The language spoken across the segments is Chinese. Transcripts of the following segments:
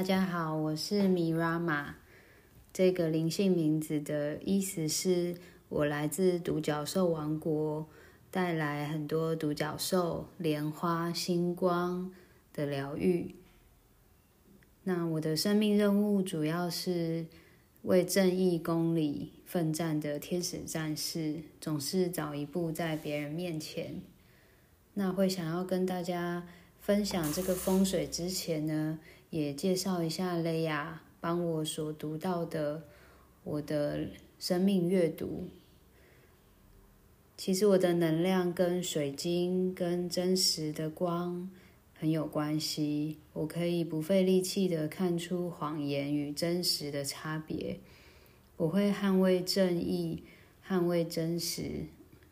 大家好，我是米拉玛。这个灵性名字的意思是我来自独角兽王国，带来很多独角兽、莲花、星光的疗愈。那我的生命任务主要是为正义公理奋战的天使战士，总是早一步在别人面前。那会想要跟大家分享这个风水之前呢？也介绍一下雷亚帮我所读到的我的生命阅读。其实我的能量跟水晶跟真实的光很有关系，我可以不费力气的看出谎言与真实的差别。我会捍卫正义，捍卫真实，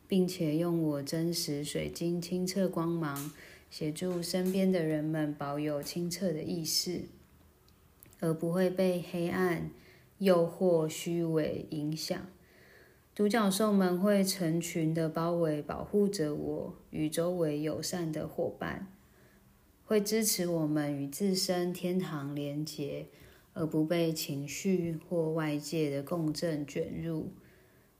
并且用我真实水晶清澈光芒。协助身边的人们保有清澈的意识，而不会被黑暗、诱惑、虚伪影响。独角兽们会成群的包围、保护着我与周围友善的伙伴，会支持我们与自身天堂连结，而不被情绪或外界的共振卷入。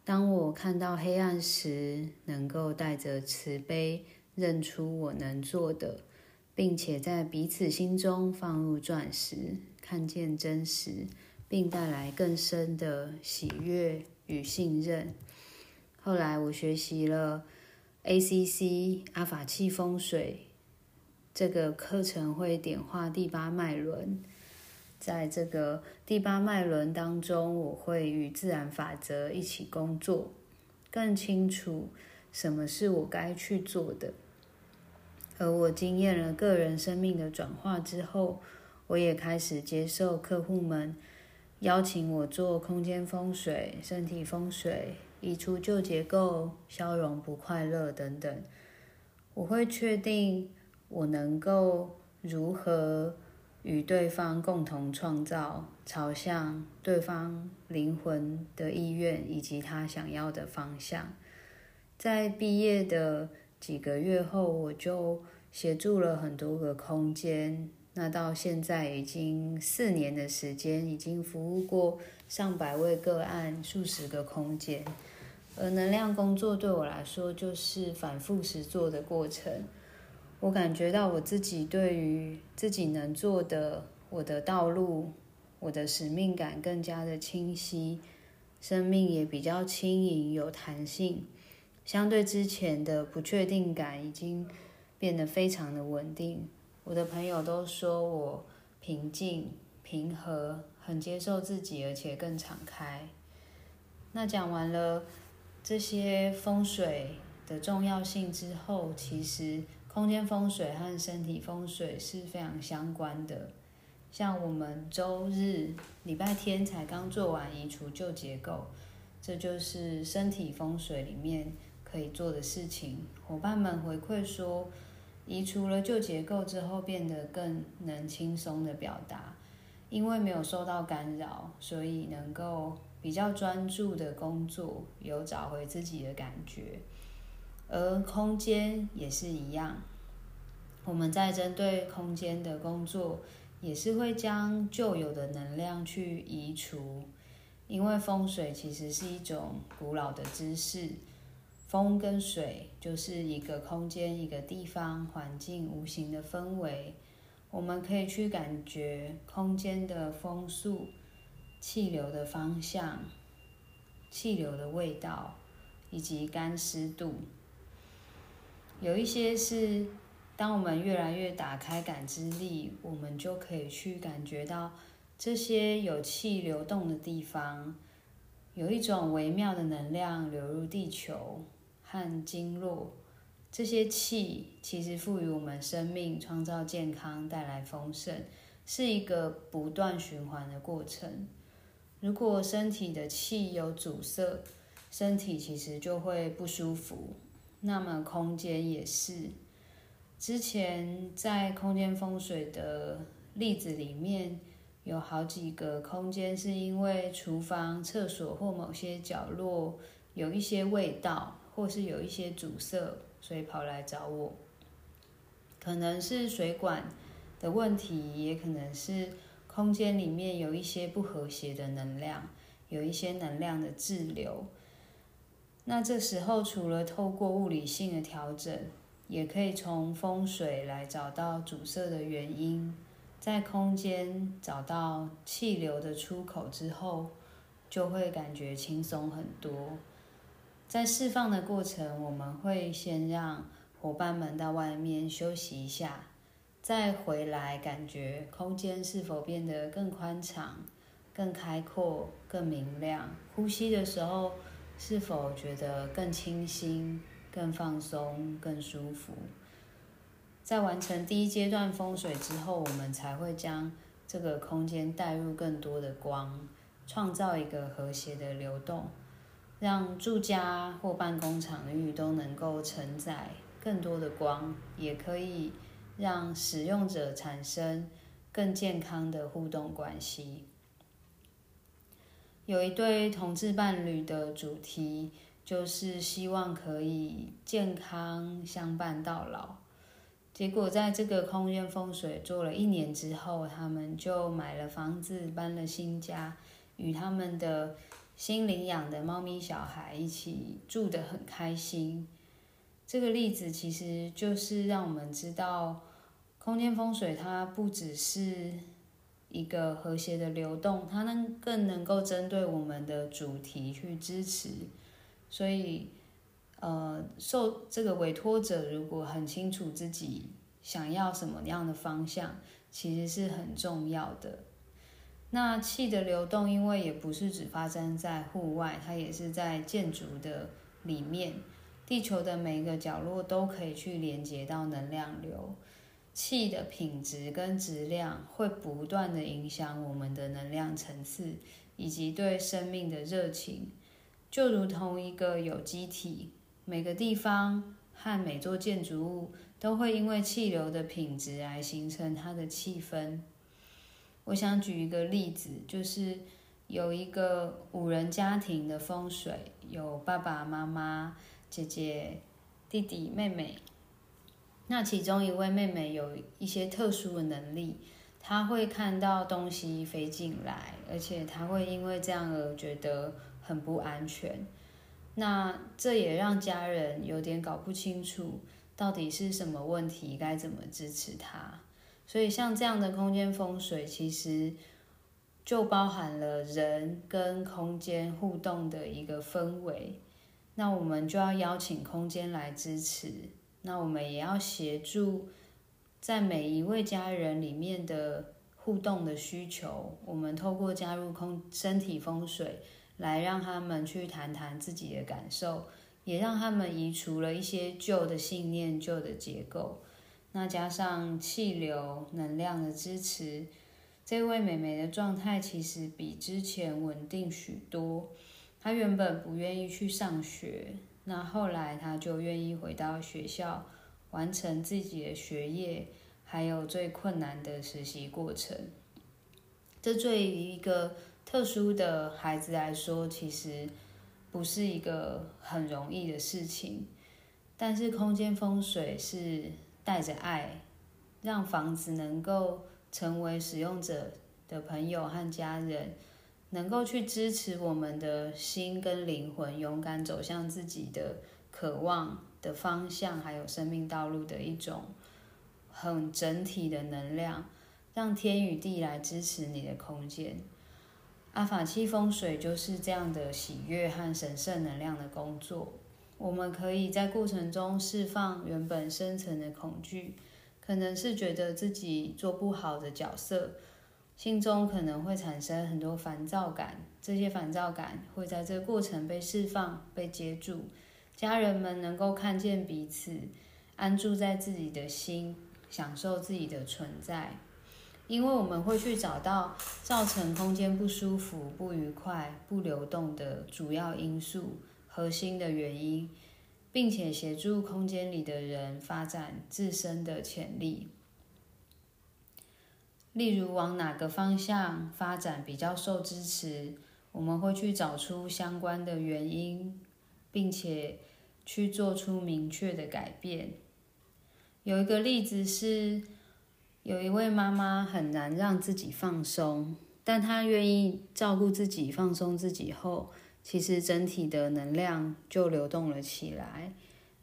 当我看到黑暗时，能够带着慈悲。认出我能做的，并且在彼此心中放入钻石，看见真实，并带来更深的喜悦与信任。后来我学习了 ACC 阿法气风水这个课程，会点化第八脉轮。在这个第八脉轮当中，我会与自然法则一起工作，更清楚什么是我该去做的。而我经验了个人生命的转化之后，我也开始接受客户们邀请我做空间风水、身体风水、移除旧结构、消融不快乐等等。我会确定我能够如何与对方共同创造朝向对方灵魂的意愿以及他想要的方向。在毕业的。几个月后，我就协助了很多个空间。那到现在已经四年的时间，已经服务过上百位个案，数十个空间。而能量工作对我来说，就是反复实做的过程。我感觉到我自己对于自己能做的，我的道路，我的使命感更加的清晰，生命也比较轻盈，有弹性。相对之前的不确定感已经变得非常的稳定。我的朋友都说我平静、平和，很接受自己，而且更敞开。那讲完了这些风水的重要性之后，其实空间风水和身体风水是非常相关的。像我们周日、礼拜天才刚做完移除旧结构，这就是身体风水里面。可以做的事情，伙伴们回馈说，移除了旧结构之后，变得更能轻松的表达，因为没有受到干扰，所以能够比较专注的工作，有找回自己的感觉。而空间也是一样，我们在针对空间的工作，也是会将旧有的能量去移除，因为风水其实是一种古老的知识。风跟水就是一个空间、一个地方、环境无形的氛围，我们可以去感觉空间的风速、气流的方向、气流的味道以及干湿度。有一些是，当我们越来越打开感知力，我们就可以去感觉到这些有气流动的地方，有一种微妙的能量流入地球。和经络这些气，其实赋予我们生命、创造健康、带来丰盛，是一个不断循环的过程。如果身体的气有阻塞，身体其实就会不舒服。那么空间也是。之前在空间风水的例子里面，有好几个空间是因为厨房、厕所或某些角落有一些味道。或是有一些阻塞，所以跑来找我。可能是水管的问题，也可能是空间里面有一些不和谐的能量，有一些能量的滞留。那这时候，除了透过物理性的调整，也可以从风水来找到阻塞的原因，在空间找到气流的出口之后，就会感觉轻松很多。在释放的过程，我们会先让伙伴们到外面休息一下，再回来感觉空间是否变得更宽敞、更开阔、更明亮。呼吸的时候。是否觉得更清新、更放松、更舒服？在完成第一阶段风水之后，我们才会将这个空间带入更多的光，创造一个和谐的流动，让住家或办公场域都能够承载更多的光，也可以让使用者产生更健康的互动关系。有一对同志伴侣的主题，就是希望可以健康相伴到老。结果在这个空间风水做了一年之后，他们就买了房子，搬了新家，与他们的新领养的猫咪小孩一起住得很开心。这个例子其实就是让我们知道，空间风水它不只是。一个和谐的流动，它能更能够针对我们的主题去支持，所以，呃，受这个委托者如果很清楚自己想要什么样的方向，其实是很重要的。那气的流动，因为也不是只发生在户外，它也是在建筑的里面，地球的每一个角落都可以去连接到能量流。气的品质跟质量会不断的影响我们的能量层次，以及对生命的热情，就如同一个有机体，每个地方和每座建筑物都会因为气流的品质来形成它的气氛。我想举一个例子，就是有一个五人家庭的风水，有爸爸妈妈、姐姐、弟弟、妹妹。那其中一位妹妹有一些特殊的能力，她会看到东西飞进来，而且她会因为这样而觉得很不安全。那这也让家人有点搞不清楚到底是什么问题，该怎么支持她。所以像这样的空间风水，其实就包含了人跟空间互动的一个氛围。那我们就要邀请空间来支持。那我们也要协助在每一位家人里面的互动的需求，我们透过加入空身体风水，来让他们去谈谈自己的感受，也让他们移除了一些旧的信念、旧的结构。那加上气流能量的支持，这位美眉的状态其实比之前稳定许多。她原本不愿意去上学。那后来，她就愿意回到学校，完成自己的学业，还有最困难的实习过程。这对于一个特殊的孩子来说，其实不是一个很容易的事情。但是，空间风水是带着爱，让房子能够成为使用者的朋友和家人。能够去支持我们的心跟灵魂，勇敢走向自己的渴望的方向，还有生命道路的一种很整体的能量，让天与地来支持你的空间。阿法七风水就是这样的喜悦和神圣能量的工作。我们可以在过程中释放原本深层的恐惧，可能是觉得自己做不好的角色。心中可能会产生很多烦躁感，这些烦躁感会在这个过程被释放、被接住。家人们能够看见彼此，安住在自己的心，享受自己的存在。因为我们会去找到造成空间不舒服、不愉快、不流动的主要因素、核心的原因，并且协助空间里的人发展自身的潜力。例如往哪个方向发展比较受支持，我们会去找出相关的原因，并且去做出明确的改变。有一个例子是，有一位妈妈很难让自己放松，但她愿意照顾自己、放松自己后，其实整体的能量就流动了起来。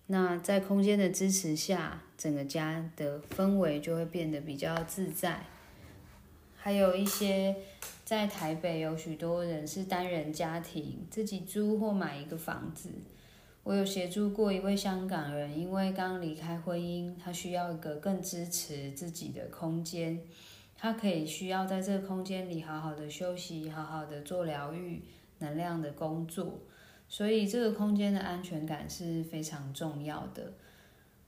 那在空间的支持下，整个家的氛围就会变得比较自在。还有一些在台北有许多人是单人家庭，自己租或买一个房子。我有协助过一位香港人，因为刚离开婚姻，他需要一个更支持自己的空间，他可以需要在这个空间里好好的休息，好好的做疗愈能量的工作，所以这个空间的安全感是非常重要的。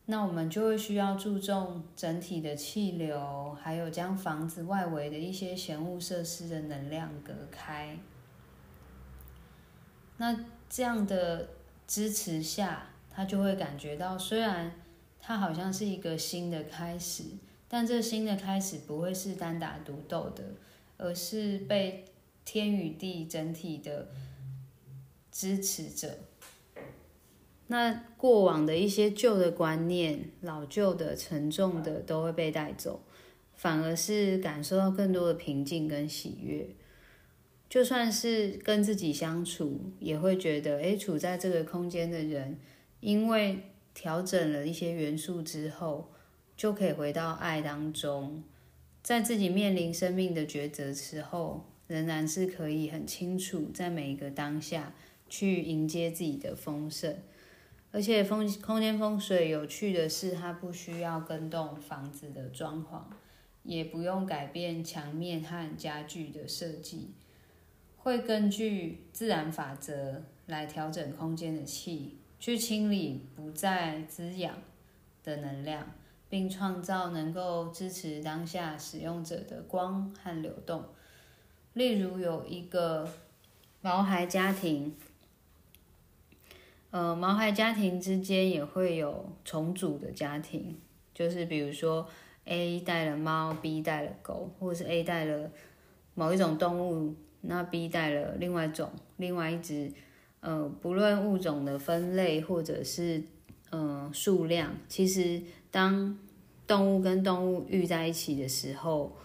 那我们就会需要注重整体的气流，还有将房子外围的一些闲物设施的能量隔开。那这样的。支持下，他就会感觉到，虽然他好像是一个新的开始，但这新的开始不会是单打独斗的，而是被天与地整体的支持者。那过往的一些旧的观念、老旧的、沉重的都会被带走，反而是感受到更多的平静跟喜悦。就算是跟自己相处，也会觉得，诶，处在这个空间的人，因为调整了一些元素之后，就可以回到爱当中，在自己面临生命的抉择时候，仍然是可以很清楚，在每一个当下去迎接自己的丰盛。而且风空间风水有趣的是，它不需要跟动房子的装潢，也不用改变墙面和家具的设计。会根据自然法则来调整空间的气，去清理不再滋养的能量，并创造能够支持当下使用者的光和流动。例如，有一个毛孩家庭，呃，毛孩家庭之间也会有重组的家庭，就是比如说 A 带了猫，B 带了狗，或者是 A 带了某一种动物。那 B 带了另外一种，另外一只，呃，不论物种的分类或者是呃数量，其实当动物跟动物遇在一起的时候，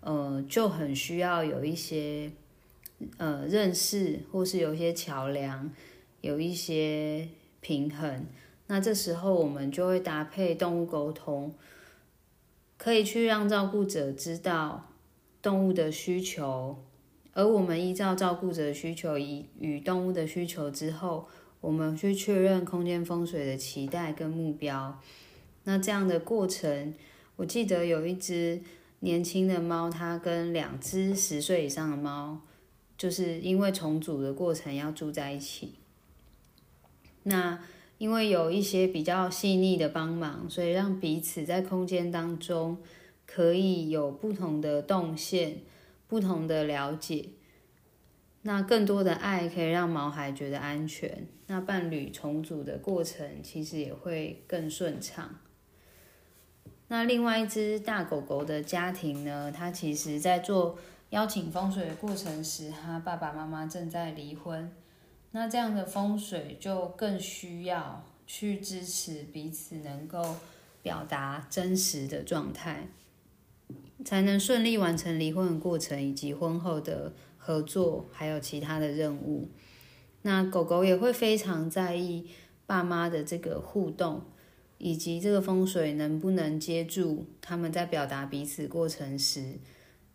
呃，就很需要有一些呃认识，或是有一些桥梁，有一些平衡。那这时候我们就会搭配动物沟通，可以去让照顾者知道动物的需求。而我们依照照顾者的需求以与动物的需求之后，我们去确认空间风水的期待跟目标。那这样的过程，我记得有一只年轻的猫，它跟两只十岁以上的猫，就是因为重组的过程要住在一起。那因为有一些比较细腻的帮忙，所以让彼此在空间当中可以有不同的动线。不同的了解，那更多的爱可以让毛孩觉得安全，那伴侣重组的过程其实也会更顺畅。那另外一只大狗狗的家庭呢？它其实在做邀请风水的过程时，它爸爸妈妈正在离婚，那这样的风水就更需要去支持彼此能够表达真实的状态。才能顺利完成离婚的过程，以及婚后的合作，还有其他的任务。那狗狗也会非常在意爸妈的这个互动，以及这个风水能不能接住他们在表达彼此过程时，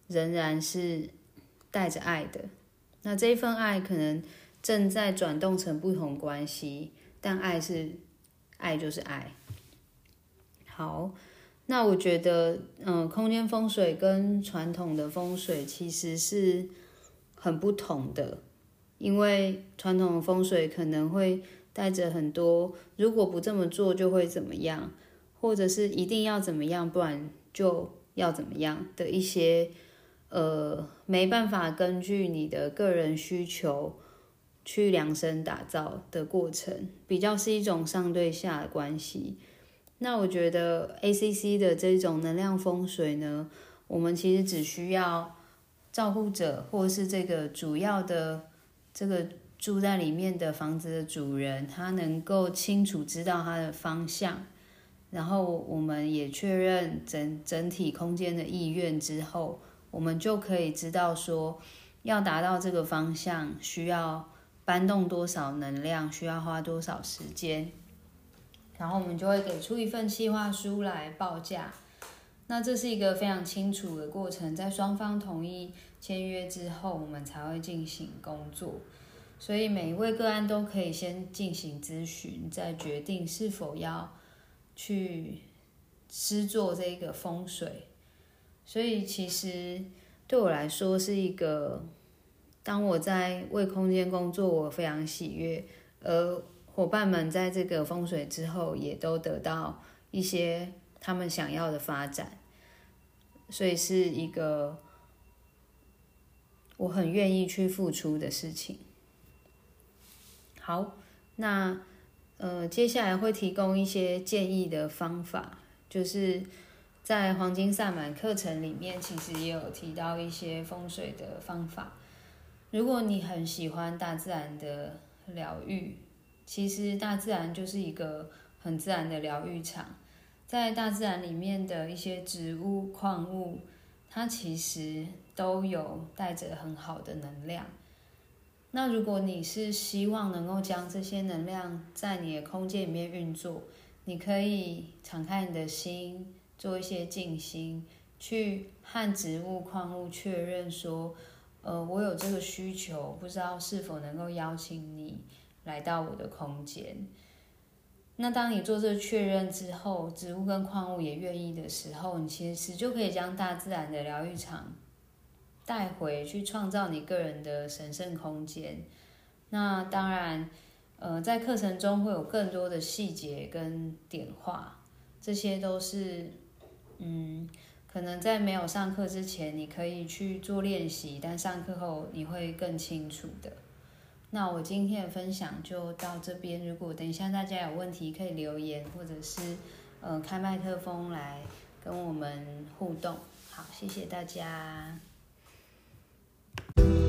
仍然是带着爱的。那这一份爱可能正在转动成不同关系，但爱是爱，就是爱。好。那我觉得，嗯，空间风水跟传统的风水其实是很不同的，因为传统的风水可能会带着很多，如果不这么做就会怎么样，或者是一定要怎么样，不然就要怎么样的一些，呃，没办法根据你的个人需求去量身打造的过程，比较是一种上对下的关系。那我觉得 A C C 的这种能量风水呢，我们其实只需要照顾者或是这个主要的这个住在里面的房子的主人，他能够清楚知道他的方向，然后我们也确认整整体空间的意愿之后，我们就可以知道说，要达到这个方向需要搬动多少能量，需要花多少时间，然后我们就会给出一份计划书来报价。那这是一个非常清楚的过程，在双方同意签约之后，我们才会进行工作。所以每一位个案都可以先进行咨询，再决定是否要。去施做这个风水，所以其实对我来说是一个，当我在为空间工作，我非常喜悦，而伙伴们在这个风水之后，也都得到一些他们想要的发展，所以是一个我很愿意去付出的事情。好，那。呃，接下来会提供一些建议的方法，就是在黄金萨满课程里面，其实也有提到一些风水的方法。如果你很喜欢大自然的疗愈，其实大自然就是一个很自然的疗愈场，在大自然里面的一些植物、矿物，它其实都有带着很好的能量。那如果你是希望能够将这些能量在你的空间里面运作，你可以敞开你的心，做一些静心，去和植物、矿物确认说，呃，我有这个需求，不知道是否能够邀请你来到我的空间。那当你做这确认之后，植物跟矿物也愿意的时候，你其实就可以将大自然的疗愈场。带回去创造你个人的神圣空间。那当然，呃，在课程中会有更多的细节跟点化，这些都是，嗯，可能在没有上课之前你可以去做练习，但上课后你会更清楚的。那我今天的分享就到这边，如果等一下大家有问题可以留言，或者是呃开麦克风来跟我们互动。好，谢谢大家。you